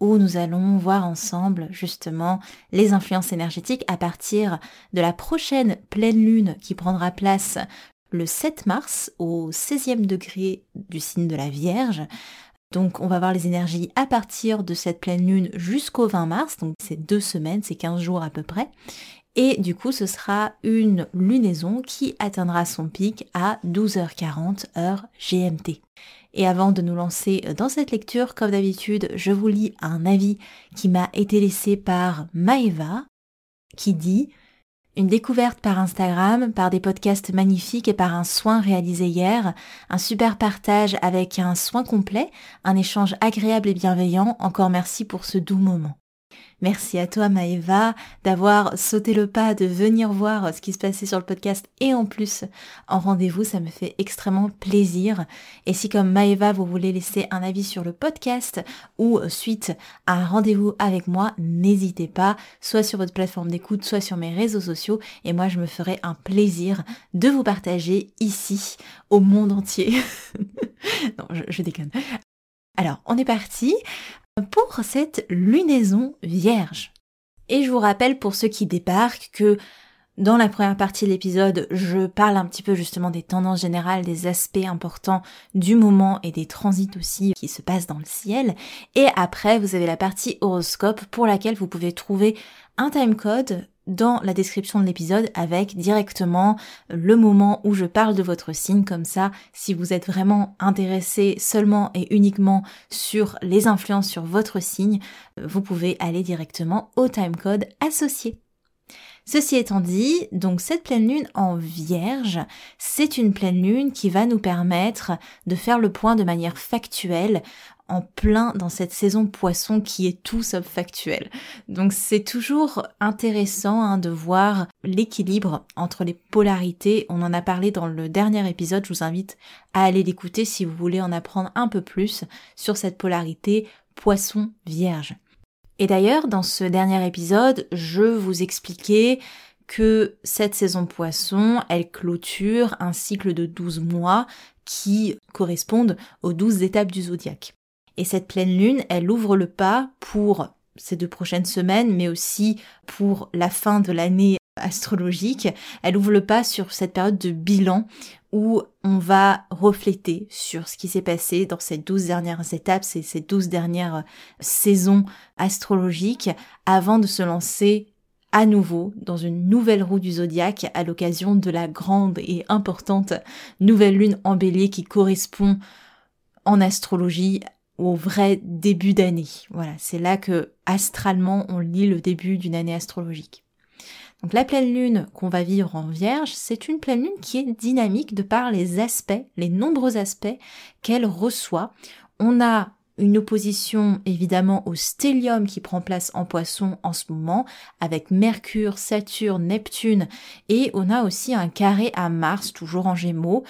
où nous allons voir ensemble justement les influences énergétiques à partir de la prochaine pleine lune qui prendra place le 7 mars au 16e degré du signe de la Vierge. Donc on va voir les énergies à partir de cette pleine lune jusqu'au 20 mars, donc c'est deux semaines, c'est 15 jours à peu près. Et du coup, ce sera une lunaison qui atteindra son pic à 12h40 heure GMT. Et avant de nous lancer dans cette lecture, comme d'habitude, je vous lis un avis qui m'a été laissé par Maeva, qui dit une découverte par Instagram, par des podcasts magnifiques et par un soin réalisé hier, un super partage avec un soin complet, un échange agréable et bienveillant, encore merci pour ce doux moment. Merci à toi Maëva d'avoir sauté le pas, de venir voir ce qui se passait sur le podcast et en plus en rendez-vous, ça me fait extrêmement plaisir. Et si comme Maëva vous voulez laisser un avis sur le podcast ou suite à un rendez-vous avec moi, n'hésitez pas, soit sur votre plateforme d'écoute, soit sur mes réseaux sociaux et moi je me ferai un plaisir de vous partager ici au monde entier. non, je, je déconne. Alors, on est parti pour cette lunaison vierge. Et je vous rappelle pour ceux qui débarquent que dans la première partie de l'épisode, je parle un petit peu justement des tendances générales, des aspects importants du moment et des transits aussi qui se passent dans le ciel. Et après, vous avez la partie horoscope pour laquelle vous pouvez trouver un timecode dans la description de l'épisode avec directement le moment où je parle de votre signe. Comme ça, si vous êtes vraiment intéressé seulement et uniquement sur les influences sur votre signe, vous pouvez aller directement au timecode associé. Ceci étant dit, donc cette pleine lune en vierge, c'est une pleine lune qui va nous permettre de faire le point de manière factuelle en plein dans cette saison poisson qui est tout sauf. Donc c'est toujours intéressant hein, de voir l'équilibre entre les polarités. On en a parlé dans le dernier épisode, je vous invite à aller l'écouter si vous voulez en apprendre un peu plus sur cette polarité poisson vierge. Et d'ailleurs, dans ce dernier épisode, je vous expliquais que cette saison poisson, elle clôture un cycle de 12 mois qui correspondent aux 12 étapes du zodiaque. Et cette pleine lune, elle ouvre le pas pour ces deux prochaines semaines, mais aussi pour la fin de l'année astrologique. Elle ouvre le pas sur cette période de bilan où on va refléter sur ce qui s'est passé dans ces douze dernières étapes, ces, ces douze dernières saisons astrologiques, avant de se lancer à nouveau dans une nouvelle roue du zodiaque à l'occasion de la grande et importante nouvelle lune en bélier qui correspond en astrologie au vrai début d'année. Voilà, c'est là que astralement on lit le début d'une année astrologique. Donc la pleine lune qu'on va vivre en vierge, c'est une pleine lune qui est dynamique de par les aspects, les nombreux aspects qu'elle reçoit. On a une opposition évidemment au stellium qui prend place en poisson en ce moment, avec Mercure, Saturne, Neptune, et on a aussi un carré à Mars, toujours en gémeaux,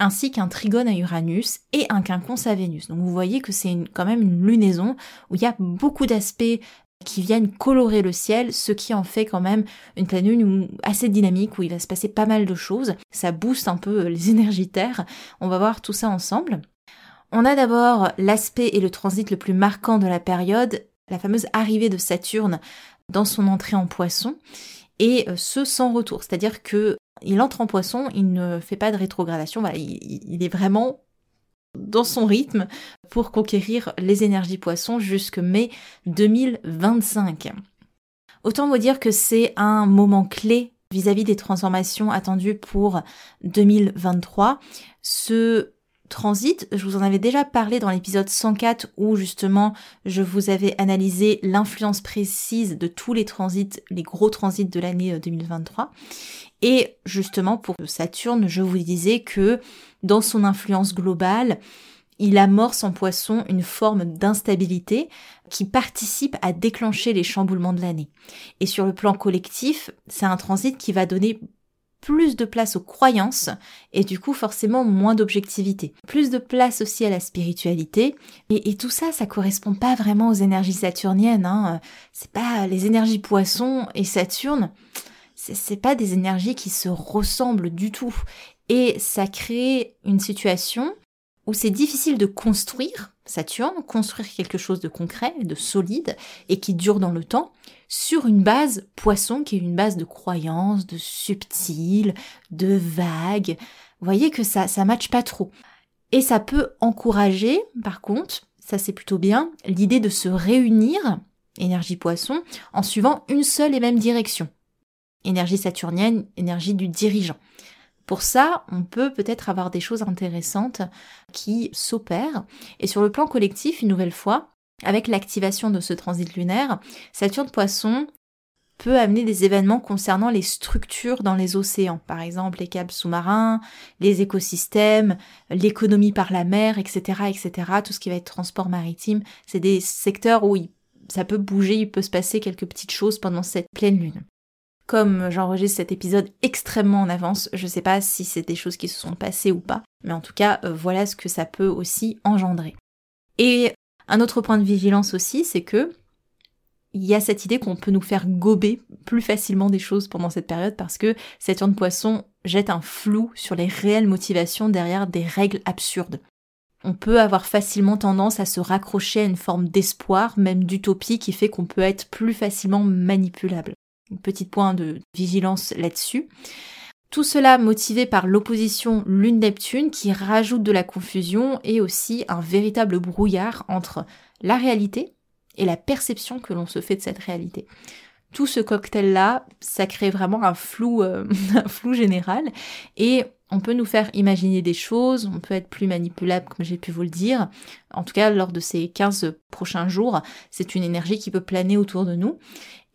ainsi qu'un trigone à Uranus et un quinconce à Vénus. Donc vous voyez que c'est quand même une lunaison où il y a beaucoup d'aspects qui viennent colorer le ciel, ce qui en fait quand même une pleine lune assez dynamique où il va se passer pas mal de choses. Ça booste un peu les énergies terre. On va voir tout ça ensemble. On a d'abord l'aspect et le transit le plus marquant de la période, la fameuse arrivée de Saturne dans son entrée en poisson et euh, ce sans retour. C'est-à-dire que il entre en poisson, il ne fait pas de rétrogradation, il, est vraiment dans son rythme pour conquérir les énergies poissons jusque mai 2025. Autant vous dire que c'est un moment clé vis-à-vis des transformations attendues pour 2023. Ce transit, je vous en avais déjà parlé dans l'épisode 104 où justement je vous avais analysé l'influence précise de tous les transits, les gros transits de l'année 2023. Et justement pour Saturne, je vous disais que dans son influence globale, il amorce en poisson une forme d'instabilité qui participe à déclencher les chamboulements de l'année. Et sur le plan collectif, c'est un transit qui va donner plus de place aux croyances et du coup forcément moins d'objectivité. Plus de place aussi à la spiritualité. Et, tout ça, ça correspond pas vraiment aux énergies saturniennes. Hein. C'est pas les énergies poissons et Saturne. C'est pas des énergies qui se ressemblent du tout. Et ça crée une situation où c'est difficile de construire, Saturne, construire quelque chose de concret, de solide, et qui dure dans le temps, sur une base poisson, qui est une base de croyances, de subtil, de vague. Vous voyez que ça, ça matche pas trop. Et ça peut encourager, par contre, ça c'est plutôt bien, l'idée de se réunir, énergie poisson, en suivant une seule et même direction. Énergie saturnienne, énergie du dirigeant. Pour ça, on peut peut-être avoir des choses intéressantes qui s'opèrent. Et sur le plan collectif, une nouvelle fois, avec l'activation de ce transit lunaire, Saturne Poisson peut amener des événements concernant les structures dans les océans, par exemple les câbles sous-marins, les écosystèmes, l'économie par la mer, etc., etc. Tout ce qui va être transport maritime, c'est des secteurs où ça peut bouger, il peut se passer quelques petites choses pendant cette pleine lune comme j'enregistre cet épisode extrêmement en avance, je sais pas si c'est des choses qui se sont passées ou pas, mais en tout cas, euh, voilà ce que ça peut aussi engendrer. Et un autre point de vigilance aussi, c'est que il y a cette idée qu'on peut nous faire gober plus facilement des choses pendant cette période parce que Saturne Poisson jette un flou sur les réelles motivations derrière des règles absurdes. On peut avoir facilement tendance à se raccrocher à une forme d'espoir, même d'utopie, qui fait qu'on peut être plus facilement manipulable petit point de vigilance là-dessus. Tout cela motivé par l'opposition Lune-Neptune qui rajoute de la confusion et aussi un véritable brouillard entre la réalité et la perception que l'on se fait de cette réalité. Tout ce cocktail-là, ça crée vraiment un flou, euh, un flou général et on peut nous faire imaginer des choses, on peut être plus manipulable comme j'ai pu vous le dire. En tout cas, lors de ces 15 prochains jours, c'est une énergie qui peut planer autour de nous.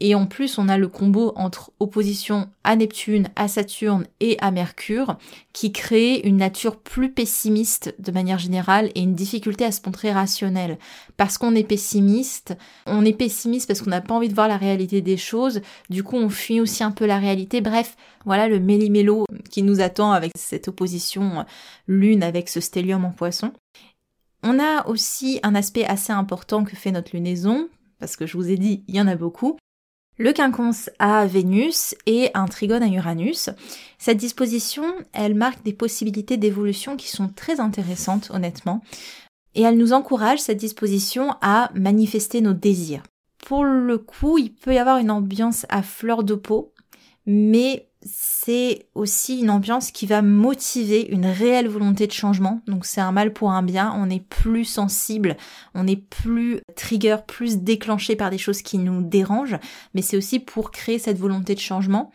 Et en plus, on a le combo entre opposition à Neptune, à Saturne et à Mercure qui crée une nature plus pessimiste de manière générale et une difficulté à se montrer rationnelle. Parce qu'on est pessimiste, on est pessimiste parce qu'on n'a pas envie de voir la réalité des choses, du coup on fuit aussi un peu la réalité. Bref, voilà le méli-mélo qui nous attend avec cette opposition lune avec ce stellium en poisson. On a aussi un aspect assez important que fait notre lunaison, parce que je vous ai dit, il y en a beaucoup, le quinconce à Vénus et un trigone à Uranus. Cette disposition, elle marque des possibilités d'évolution qui sont très intéressantes, honnêtement. Et elle nous encourage, cette disposition, à manifester nos désirs. Pour le coup, il peut y avoir une ambiance à fleur de peau, mais c'est aussi une ambiance qui va motiver une réelle volonté de changement. Donc c'est un mal pour un bien. On est plus sensible, on est plus trigger, plus déclenché par des choses qui nous dérangent. Mais c'est aussi pour créer cette volonté de changement.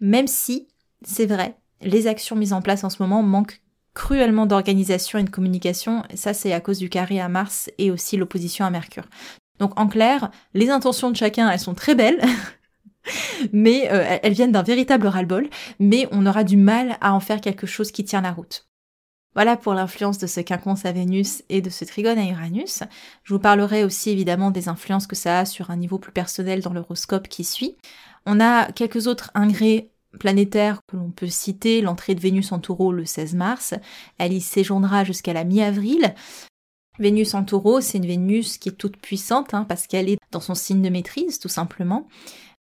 Même si, c'est vrai, les actions mises en place en ce moment manquent cruellement d'organisation et de communication. Ça, c'est à cause du carré à Mars et aussi l'opposition à Mercure. Donc en clair, les intentions de chacun, elles sont très belles. mais euh, elles viennent d'un véritable ras-le-bol, mais on aura du mal à en faire quelque chose qui tient la route. Voilà pour l'influence de ce quinconce à Vénus et de ce trigone à Uranus. Je vous parlerai aussi évidemment des influences que ça a sur un niveau plus personnel dans l'horoscope qui suit. On a quelques autres ingrés planétaires que l'on peut citer, l'entrée de Vénus en taureau le 16 mars, elle y séjournera jusqu'à la mi-avril. Vénus en taureau, c'est une Vénus qui est toute puissante, hein, parce qu'elle est dans son signe de maîtrise, tout simplement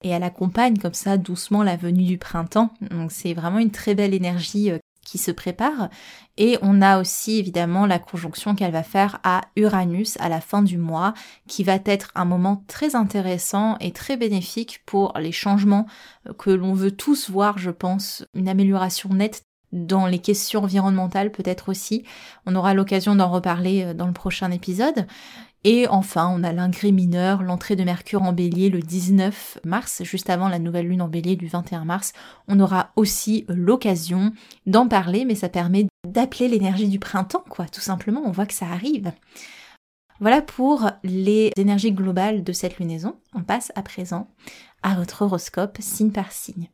et elle accompagne comme ça doucement la venue du printemps. Donc c'est vraiment une très belle énergie euh, qui se prépare. Et on a aussi évidemment la conjonction qu'elle va faire à Uranus à la fin du mois, qui va être un moment très intéressant et très bénéfique pour les changements euh, que l'on veut tous voir, je pense, une amélioration nette dans les questions environnementales peut-être aussi. On aura l'occasion d'en reparler euh, dans le prochain épisode. Et enfin, on a l'ingré mineur, l'entrée de Mercure en bélier le 19 mars, juste avant la nouvelle lune en bélier du 21 mars. On aura aussi l'occasion d'en parler, mais ça permet d'appeler l'énergie du printemps, quoi, tout simplement. On voit que ça arrive. Voilà pour les énergies globales de cette lunaison. On passe à présent à votre horoscope signe par signe.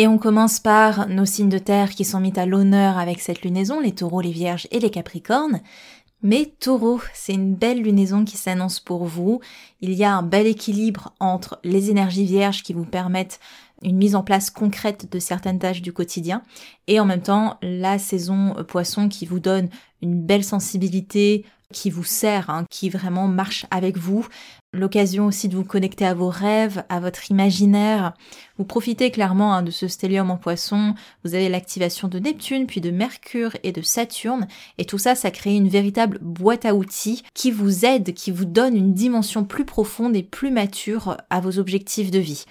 Et on commence par nos signes de terre qui sont mis à l'honneur avec cette lunaison, les taureaux, les vierges et les capricornes. Mais taureau, c'est une belle lunaison qui s'annonce pour vous. Il y a un bel équilibre entre les énergies vierges qui vous permettent une mise en place concrète de certaines tâches du quotidien et en même temps la saison poisson qui vous donne une belle sensibilité, qui vous sert, hein, qui vraiment marche avec vous. L'occasion aussi de vous connecter à vos rêves, à votre imaginaire. Vous profitez clairement hein, de ce stellium en poisson. Vous avez l'activation de Neptune, puis de Mercure et de Saturne. Et tout ça, ça crée une véritable boîte à outils qui vous aide, qui vous donne une dimension plus profonde et plus mature à vos objectifs de vie.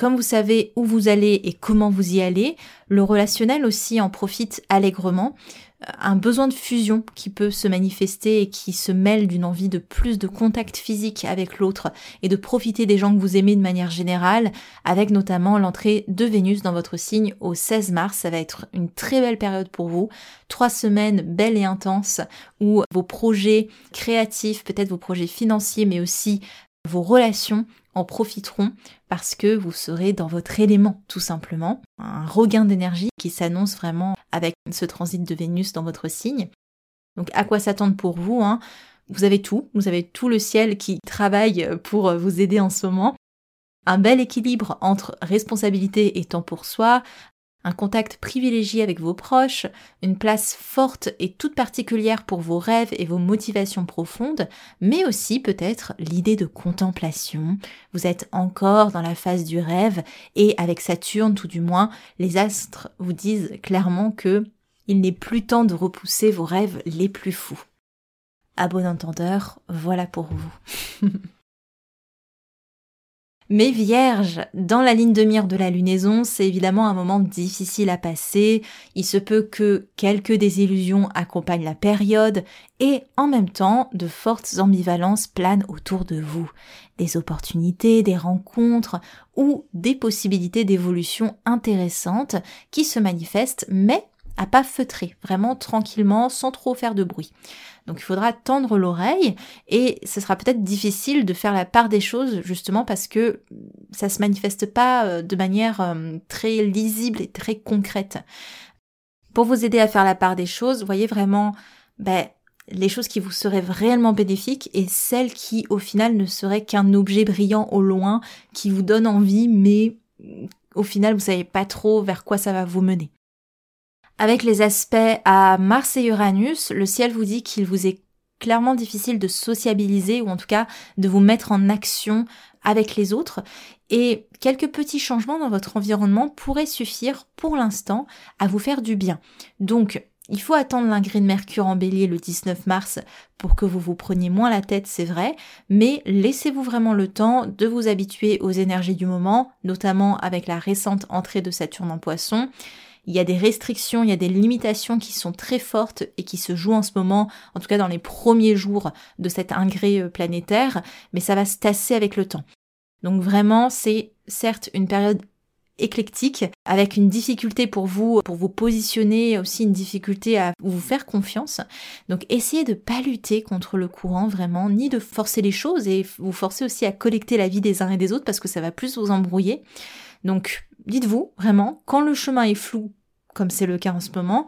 Comme vous savez où vous allez et comment vous y allez, le relationnel aussi en profite allègrement un besoin de fusion qui peut se manifester et qui se mêle d'une envie de plus de contact physique avec l'autre et de profiter des gens que vous aimez de manière générale, avec notamment l'entrée de Vénus dans votre signe au 16 mars. Ça va être une très belle période pour vous. Trois semaines belles et intenses où vos projets créatifs, peut-être vos projets financiers, mais aussi vos relations en profiteront parce que vous serez dans votre élément tout simplement. Un regain d'énergie qui s'annonce vraiment avec ce transit de Vénus dans votre signe. Donc à quoi s'attendre pour vous hein? Vous avez tout, vous avez tout le ciel qui travaille pour vous aider en ce moment. Un bel équilibre entre responsabilité et temps pour soi, un contact privilégié avec vos proches, une place forte et toute particulière pour vos rêves et vos motivations profondes, mais aussi peut-être l'idée de contemplation. Vous êtes encore dans la phase du rêve et avec Saturne tout du moins, les astres vous disent clairement que il n'est plus temps de repousser vos rêves les plus fous. À bon entendeur, voilà pour vous. Mais vierge, dans la ligne de mire de la lunaison, c'est évidemment un moment difficile à passer. Il se peut que quelques désillusions accompagnent la période et en même temps, de fortes ambivalences planent autour de vous. Des opportunités, des rencontres ou des possibilités d'évolution intéressantes qui se manifestent mais à pas feutrer, vraiment tranquillement, sans trop faire de bruit. Donc il faudra tendre l'oreille et ce sera peut-être difficile de faire la part des choses justement parce que ça se manifeste pas euh, de manière euh, très lisible et très concrète. Pour vous aider à faire la part des choses, voyez vraiment ben, les choses qui vous seraient réellement bénéfiques et celles qui au final ne seraient qu'un objet brillant au loin qui vous donne envie mais au final vous savez pas trop vers quoi ça va vous mener. Avec les aspects à Mars et Uranus, le ciel vous dit qu'il vous est clairement difficile de sociabiliser ou en tout cas de vous mettre en action avec les autres. Et quelques petits changements dans votre environnement pourraient suffire pour l'instant à vous faire du bien. Donc il faut attendre l'ingré de Mercure en bélier le 19 mars pour que vous vous preniez moins la tête, c'est vrai, mais laissez-vous vraiment le temps de vous habituer aux énergies du moment, notamment avec la récente entrée de Saturne en poisson il y a des restrictions, il y a des limitations qui sont très fortes et qui se jouent en ce moment, en tout cas dans les premiers jours de cet ingré euh, planétaire, mais ça va se tasser avec le temps. Donc vraiment, c'est certes une période éclectique, avec une difficulté pour vous, pour vous positionner, aussi une difficulté à vous faire confiance. Donc essayez de pas lutter contre le courant vraiment, ni de forcer les choses et vous forcer aussi à collecter la vie des uns et des autres parce que ça va plus vous embrouiller. Donc dites-vous vraiment, quand le chemin est flou, comme c'est le cas en ce moment,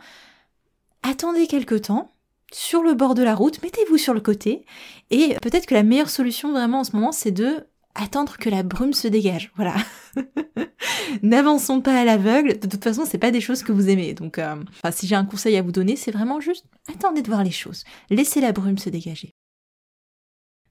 attendez quelque temps sur le bord de la route, mettez-vous sur le côté, et peut-être que la meilleure solution vraiment en ce moment, c'est de attendre que la brume se dégage. Voilà. N'avançons pas à l'aveugle. De toute façon, c'est pas des choses que vous aimez. Donc, euh, si j'ai un conseil à vous donner, c'est vraiment juste attendez de voir les choses. Laissez la brume se dégager.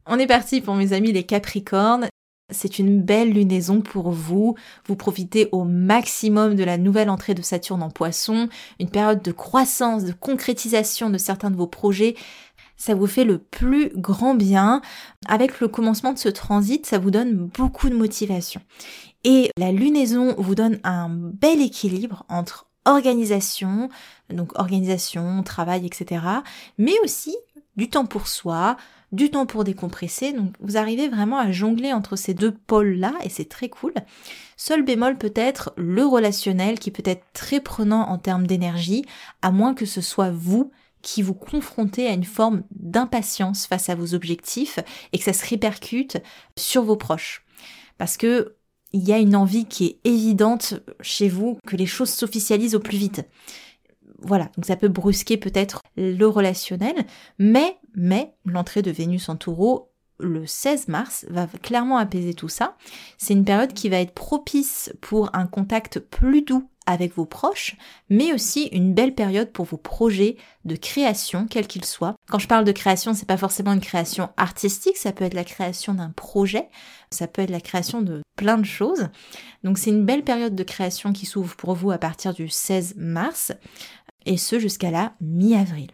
On est parti pour mes amis les Capricornes. C'est une belle lunaison pour vous. Vous profitez au maximum de la nouvelle entrée de Saturne en poisson, une période de croissance, de concrétisation de certains de vos projets. Ça vous fait le plus grand bien. Avec le commencement de ce transit, ça vous donne beaucoup de motivation. Et la lunaison vous donne un bel équilibre entre organisation, donc organisation, travail, etc. Mais aussi du temps pour soi, du temps pour décompresser. Donc vous arrivez vraiment à jongler entre ces deux pôles-là et c'est très cool. Seul bémol peut être le relationnel qui peut être très prenant en termes d'énergie, à moins que ce soit vous qui vous confrontez à une forme d'impatience face à vos objectifs et que ça se répercute sur vos proches. Parce que il y a une envie qui est évidente chez vous que les choses s'officialisent au plus vite. Voilà, donc ça peut brusquer peut-être le relationnel, mais, mais l'entrée de Vénus en taureau le 16 mars va clairement apaiser tout ça. C'est une période qui va être propice pour un contact plus doux avec vos proches, mais aussi une belle période pour vos projets de création, quels qu'ils soient. Quand je parle de création, c'est pas forcément une création artistique, ça peut être la création d'un projet, ça peut être la création de plein de choses. Donc c'est une belle période de création qui s'ouvre pour vous à partir du 16 mars, et ce jusqu'à la mi-avril.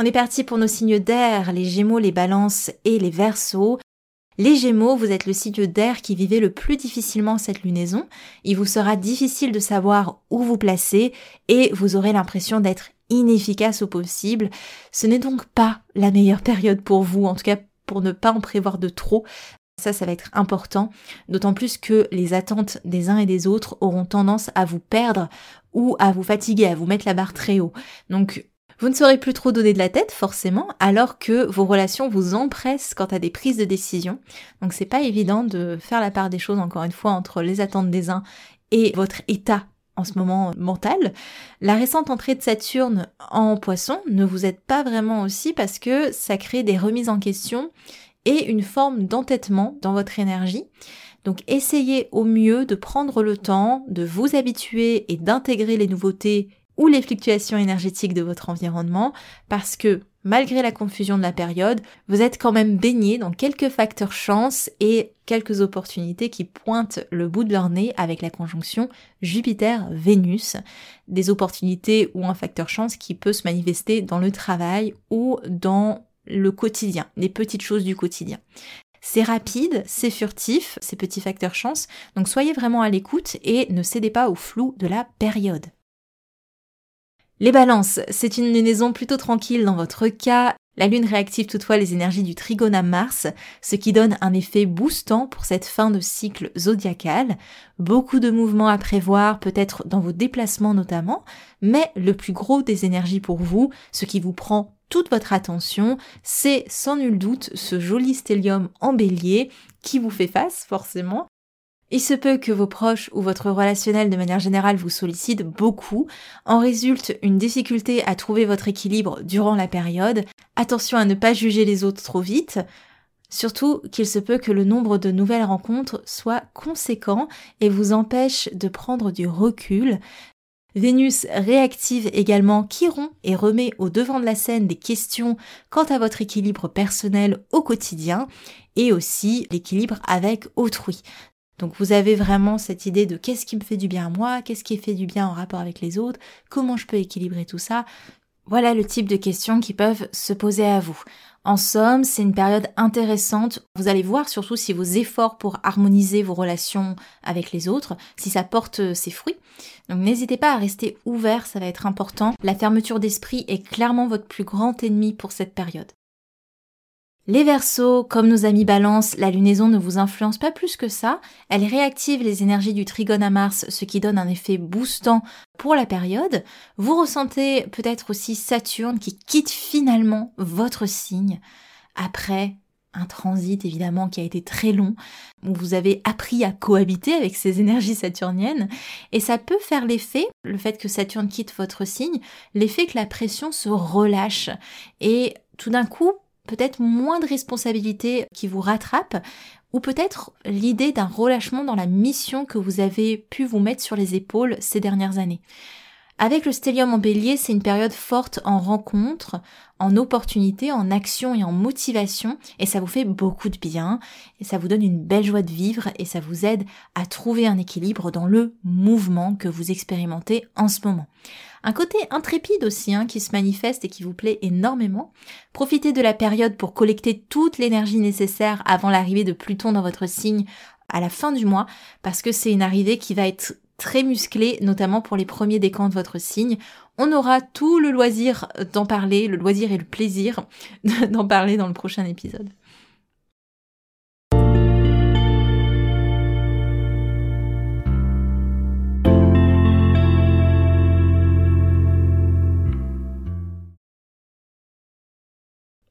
On est parti pour nos signes d'air, les Gémeaux, les Balances et les Verseaux. Les Gémeaux, vous êtes le signe d'air qui vivait le plus difficilement cette lunaison. Il vous sera difficile de savoir où vous placer et vous aurez l'impression d'être inefficace au possible. Ce n'est donc pas la meilleure période pour vous, en tout cas pour ne pas en prévoir de trop. Ça, ça va être important, d'autant plus que les attentes des uns et des autres auront tendance à vous perdre ou à vous fatiguer, à vous mettre la barre très haut. Donc, vous ne saurez plus trop donner de la tête, forcément, alors que vos relations vous empressent quant à des prises de décision. Donc c'est pas évident de faire la part des choses, encore une fois, entre les attentes des uns et votre état en ce moment mental. La récente entrée de Saturne en poisson ne vous aide pas vraiment aussi parce que ça crée des remises en question et une forme d'entêtement dans votre énergie. Donc essayez au mieux de prendre le temps de vous habituer et d'intégrer les nouveautés ou les fluctuations énergétiques de votre environnement parce que malgré la confusion de la période, vous êtes quand même baigné dans quelques facteurs chance et quelques opportunités qui pointent le bout de leur nez avec la conjonction Jupiter-Vénus, des opportunités ou un facteur chance qui peut se manifester dans le travail ou dans le quotidien, les petites choses du quotidien. C'est rapide, c'est furtif, ces petits facteurs chance, donc soyez vraiment à l'écoute et ne cédez pas au flou de la période. Les balances, c'est une lunaison plutôt tranquille dans votre cas. La Lune réactive toutefois les énergies du trigone à Mars, ce qui donne un effet boostant pour cette fin de cycle zodiacal. Beaucoup de mouvements à prévoir, peut-être dans vos déplacements notamment, mais le plus gros des énergies pour vous, ce qui vous prend toute votre attention, c'est sans nul doute ce joli stellium en bélier qui vous fait face forcément il se peut que vos proches ou votre relationnel de manière générale vous sollicitent beaucoup. En résulte une difficulté à trouver votre équilibre durant la période. Attention à ne pas juger les autres trop vite. Surtout qu'il se peut que le nombre de nouvelles rencontres soit conséquent et vous empêche de prendre du recul. Vénus réactive également Chiron et remet au devant de la scène des questions quant à votre équilibre personnel au quotidien et aussi l'équilibre avec autrui. Donc vous avez vraiment cette idée de qu'est-ce qui me fait du bien à moi, qu'est-ce qui fait du bien en rapport avec les autres, comment je peux équilibrer tout ça. Voilà le type de questions qui peuvent se poser à vous. En somme, c'est une période intéressante. Vous allez voir surtout si vos efforts pour harmoniser vos relations avec les autres, si ça porte ses fruits. Donc n'hésitez pas à rester ouvert, ça va être important. La fermeture d'esprit est clairement votre plus grand ennemi pour cette période. Les Verseaux, comme nos amis Balance, la lunaison ne vous influence pas plus que ça. Elle réactive les énergies du trigone à Mars, ce qui donne un effet boostant pour la période. Vous ressentez peut-être aussi Saturne qui quitte finalement votre signe après un transit évidemment qui a été très long, où vous avez appris à cohabiter avec ces énergies saturniennes, et ça peut faire l'effet, le fait que Saturne quitte votre signe, l'effet que la pression se relâche, et tout d'un coup, peut-être moins de responsabilités qui vous rattrapent, ou peut-être l'idée d'un relâchement dans la mission que vous avez pu vous mettre sur les épaules ces dernières années. Avec le stellium en bélier, c'est une période forte en rencontres, en opportunités, en action et en motivation, et ça vous fait beaucoup de bien, et ça vous donne une belle joie de vivre, et ça vous aide à trouver un équilibre dans le mouvement que vous expérimentez en ce moment. Un côté intrépide aussi hein, qui se manifeste et qui vous plaît énormément. Profitez de la période pour collecter toute l'énergie nécessaire avant l'arrivée de Pluton dans votre signe à la fin du mois, parce que c'est une arrivée qui va être très musclé, notamment pour les premiers décans de votre signe. On aura tout le loisir d'en parler, le loisir et le plaisir d'en parler dans le prochain épisode.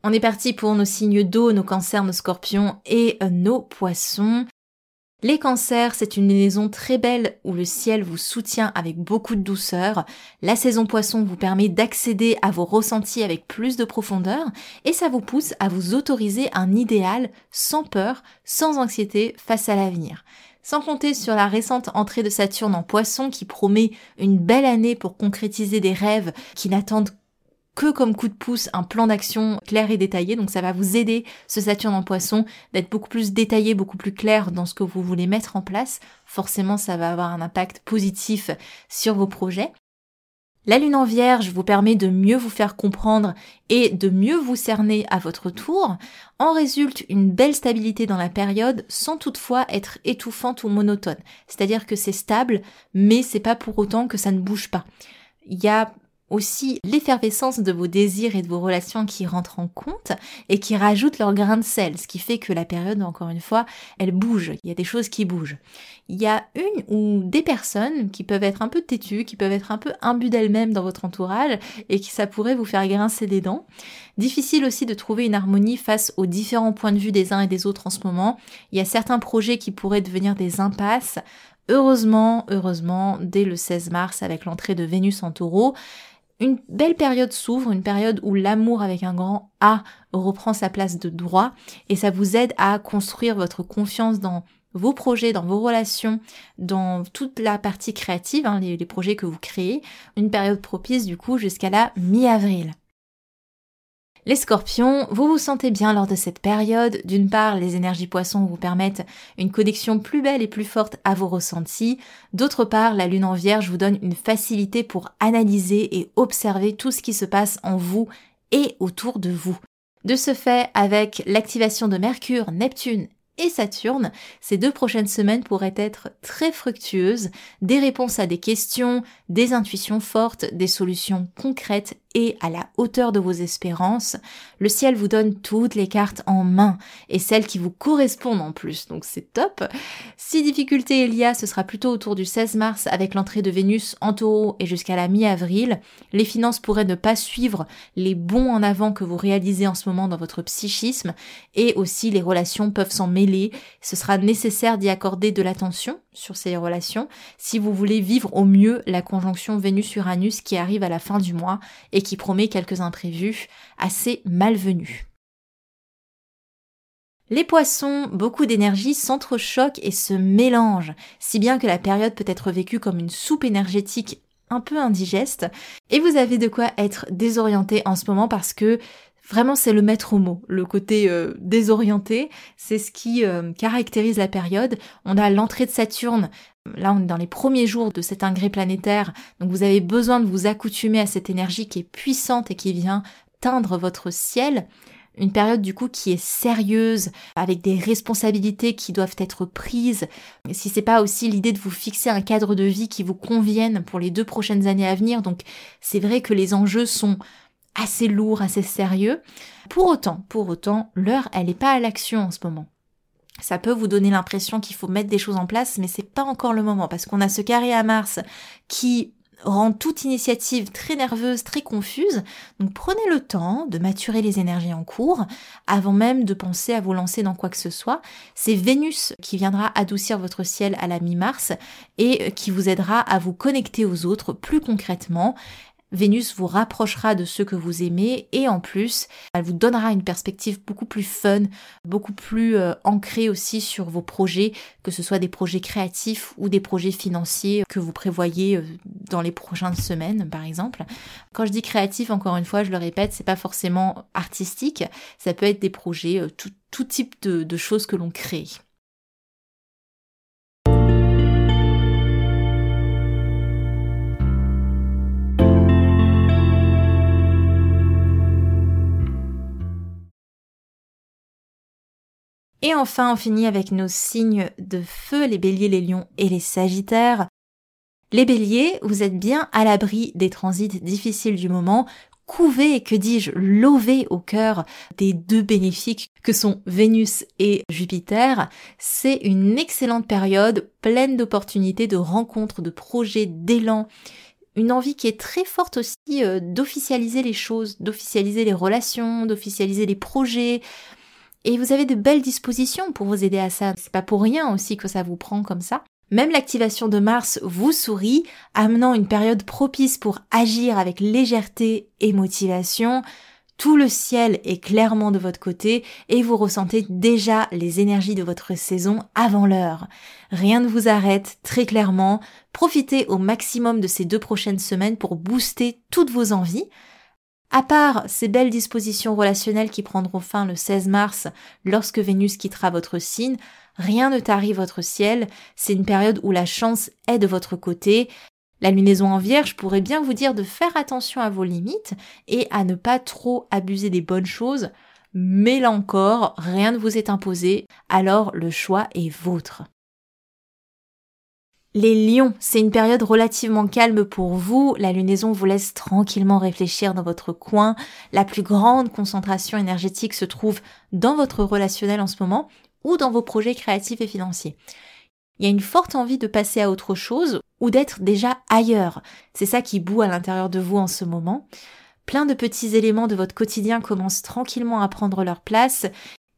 On est parti pour nos signes d'eau, nos cancers, nos scorpions et nos poissons. Les cancers, c'est une maison très belle où le ciel vous soutient avec beaucoup de douceur. La saison poisson vous permet d'accéder à vos ressentis avec plus de profondeur et ça vous pousse à vous autoriser un idéal sans peur, sans anxiété face à l'avenir. Sans compter sur la récente entrée de Saturne en poisson qui promet une belle année pour concrétiser des rêves qui n'attendent que comme coup de pouce un plan d'action clair et détaillé. Donc ça va vous aider, ce Saturne en poisson, d'être beaucoup plus détaillé, beaucoup plus clair dans ce que vous voulez mettre en place. Forcément, ça va avoir un impact positif sur vos projets. La lune en vierge vous permet de mieux vous faire comprendre et de mieux vous cerner à votre tour. En résulte une belle stabilité dans la période sans toutefois être étouffante ou monotone. C'est-à-dire que c'est stable, mais c'est pas pour autant que ça ne bouge pas. Il y a aussi l'effervescence de vos désirs et de vos relations qui rentrent en compte et qui rajoutent leur grain de sel, ce qui fait que la période, encore une fois, elle bouge, il y a des choses qui bougent. Il y a une ou des personnes qui peuvent être un peu têtues, qui peuvent être un peu imbues d'elles-mêmes dans votre entourage et qui ça pourrait vous faire grincer des dents. Difficile aussi de trouver une harmonie face aux différents points de vue des uns et des autres en ce moment. Il y a certains projets qui pourraient devenir des impasses. Heureusement, heureusement, dès le 16 mars avec l'entrée de Vénus en taureau, une belle période s'ouvre, une période où l'amour avec un grand A reprend sa place de droit et ça vous aide à construire votre confiance dans vos projets, dans vos relations, dans toute la partie créative, hein, les projets que vous créez, une période propice du coup jusqu'à la mi-avril. Les scorpions, vous vous sentez bien lors de cette période. D'une part, les énergies poissons vous permettent une connexion plus belle et plus forte à vos ressentis. D'autre part, la lune en vierge vous donne une facilité pour analyser et observer tout ce qui se passe en vous et autour de vous. De ce fait, avec l'activation de Mercure, Neptune et Saturne, ces deux prochaines semaines pourraient être très fructueuses, des réponses à des questions, des intuitions fortes, des solutions concrètes et à la hauteur de vos espérances, le ciel vous donne toutes les cartes en main et celles qui vous correspondent en plus, donc c'est top. Si difficulté il y a, ce sera plutôt autour du 16 mars avec l'entrée de Vénus en taureau et jusqu'à la mi-avril. Les finances pourraient ne pas suivre les bons en avant que vous réalisez en ce moment dans votre psychisme et aussi les relations peuvent s'en mêler. Ce sera nécessaire d'y accorder de l'attention sur ces relations si vous voulez vivre au mieux la conjonction Vénus-Uranus qui arrive à la fin du mois et qui promet quelques imprévus assez malvenus. Les poissons, beaucoup d'énergie s'entrechoquent et se mélangent, si bien que la période peut être vécue comme une soupe énergétique un peu indigeste, et vous avez de quoi être désorienté en ce moment parce que Vraiment, c'est le maître mot. Le côté euh, désorienté, c'est ce qui euh, caractérise la période. On a l'entrée de Saturne. Là, on est dans les premiers jours de cet ingré planétaire. Donc, vous avez besoin de vous accoutumer à cette énergie qui est puissante et qui vient teindre votre ciel. Une période du coup qui est sérieuse, avec des responsabilités qui doivent être prises. Si c'est pas aussi l'idée de vous fixer un cadre de vie qui vous convienne pour les deux prochaines années à venir. Donc c'est vrai que les enjeux sont assez lourd, assez sérieux. Pour autant, pour autant, l'heure, elle n'est pas à l'action en ce moment. Ça peut vous donner l'impression qu'il faut mettre des choses en place, mais c'est pas encore le moment parce qu'on a ce carré à Mars qui rend toute initiative très nerveuse, très confuse. Donc prenez le temps de maturer les énergies en cours avant même de penser à vous lancer dans quoi que ce soit. C'est Vénus qui viendra adoucir votre ciel à la mi-mars et qui vous aidera à vous connecter aux autres plus concrètement Vénus vous rapprochera de ceux que vous aimez et en plus, elle vous donnera une perspective beaucoup plus fun, beaucoup plus euh, ancrée aussi sur vos projets, que ce soit des projets créatifs ou des projets financiers que vous prévoyez euh, dans les prochaines semaines par exemple. Quand je dis créatif, encore une fois, je le répète, c'est pas forcément artistique, ça peut être des projets, euh, tout, type de choses que l'on crée. Et enfin, on finit avec nos signes de feu, les béliers, les lions et les sagittaires. Les béliers, vous êtes bien à l'abri des transits difficiles du moment, couvez, que dis-je, lovez au cœur des deux bénéfiques que sont Vénus et Jupiter. C'est une excellente période pleine d'opportunités, de rencontres, de projets, d'élan. Une envie qui est très forte aussi euh, d'officialiser les choses, d'officialiser les relations, d'officialiser les projets, et vous avez de belles dispositions pour vous aider à ça. C'est pas pour rien aussi que ça vous prend comme ça. Même l'activation de Mars vous sourit, amenant une période propice pour agir avec légèreté et motivation. Tout le ciel est clairement de votre côté et vous ressentez déjà les énergies de votre saison avant l'heure. Rien ne vous arrête, très clairement. Profitez au maximum de ces deux prochaines semaines pour booster toutes vos envies. À part ces belles dispositions relationnelles qui prendront fin le 16 mars lorsque Vénus quittera votre signe, rien ne tarit votre ciel, c'est une période où la chance est de votre côté. La lunaison en vierge pourrait bien vous dire de faire attention à vos limites et à ne pas trop abuser des bonnes choses, mais là encore, rien ne vous est imposé, alors le choix est vôtre. Les lions, c'est une période relativement calme pour vous. La lunaison vous laisse tranquillement réfléchir dans votre coin. La plus grande concentration énergétique se trouve dans votre relationnel en ce moment ou dans vos projets créatifs et financiers. Il y a une forte envie de passer à autre chose ou d'être déjà ailleurs. C'est ça qui boue à l'intérieur de vous en ce moment. Plein de petits éléments de votre quotidien commencent tranquillement à prendre leur place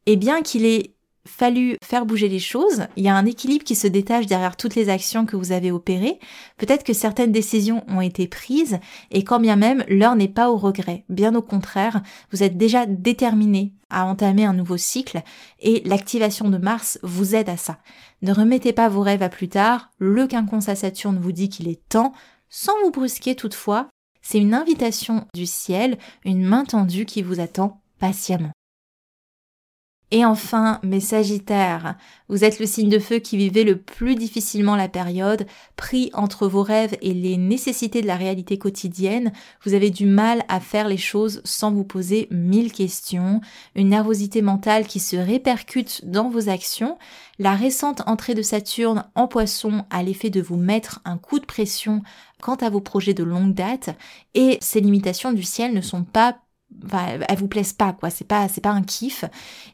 et bien qu'il est fallu faire bouger les choses, il y a un équilibre qui se détache derrière toutes les actions que vous avez opérées. Peut-être que certaines décisions ont été prises et quand bien même l'heure n'est pas au regret. Bien au contraire, vous êtes déjà déterminé à entamer un nouveau cycle et l'activation de Mars vous aide à ça. Ne remettez pas vos rêves à plus tard, le quinconce à Saturne vous dit qu'il est temps, sans vous brusquer toutefois, c'est une invitation du ciel, une main tendue qui vous attend patiemment. Et enfin, mes Sagittaires, vous êtes le signe de feu qui vivait le plus difficilement la période, pris entre vos rêves et les nécessités de la réalité quotidienne, vous avez du mal à faire les choses sans vous poser mille questions, une nervosité mentale qui se répercute dans vos actions, la récente entrée de Saturne en poisson a l'effet de vous mettre un coup de pression quant à vos projets de longue date, et ces limitations du ciel ne sont pas Enfin, elles vous plaisent pas, quoi. C'est pas, c'est pas un kiff.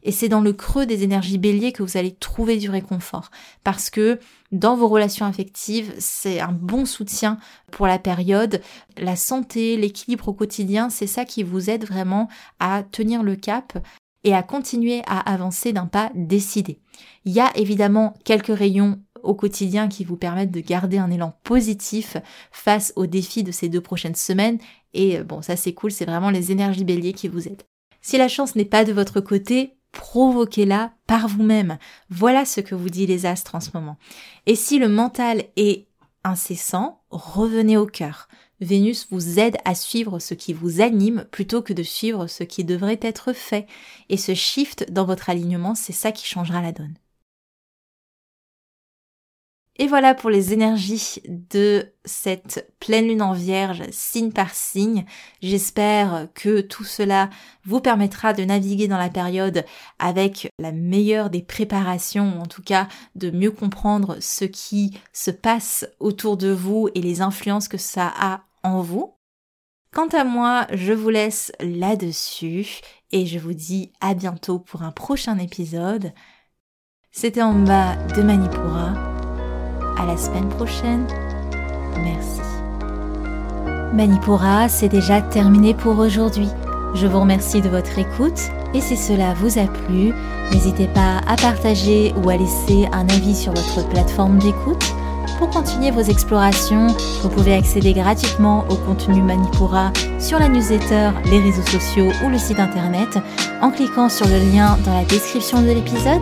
Et c'est dans le creux des énergies béliers que vous allez trouver du réconfort. Parce que dans vos relations affectives, c'est un bon soutien pour la période. La santé, l'équilibre au quotidien, c'est ça qui vous aide vraiment à tenir le cap et à continuer à avancer d'un pas décidé. Il y a évidemment quelques rayons au quotidien qui vous permettent de garder un élan positif face aux défis de ces deux prochaines semaines. Et euh, bon, ça c'est cool, c'est vraiment les énergies béliers qui vous aident. Si la chance n'est pas de votre côté, provoquez-la par vous-même. Voilà ce que vous dit les astres en ce moment. Et si le mental est incessant, revenez au cœur. Vénus vous aide à suivre ce qui vous anime plutôt que de suivre ce qui devrait être fait. Et ce shift dans votre alignement, c'est ça qui changera la donne. Et voilà pour les énergies de cette pleine lune en vierge, signe par signe. J'espère que tout cela vous permettra de naviguer dans la période avec la meilleure des préparations, ou en tout cas de mieux comprendre ce qui se passe autour de vous et les influences que ça a en vous. Quant à moi, je vous laisse là-dessus et je vous dis à bientôt pour un prochain épisode. C'était en bas de Manipura à la semaine prochaine. Merci. Manipura, c'est déjà terminé pour aujourd'hui. Je vous remercie de votre écoute et si cela vous a plu, n'hésitez pas à partager ou à laisser un avis sur votre plateforme d'écoute. pour continuer vos explorations. Vous pouvez accéder gratuitement au contenu Manipura sur la newsletter, les réseaux sociaux ou le site internet en cliquant sur le lien dans la description de l'épisode.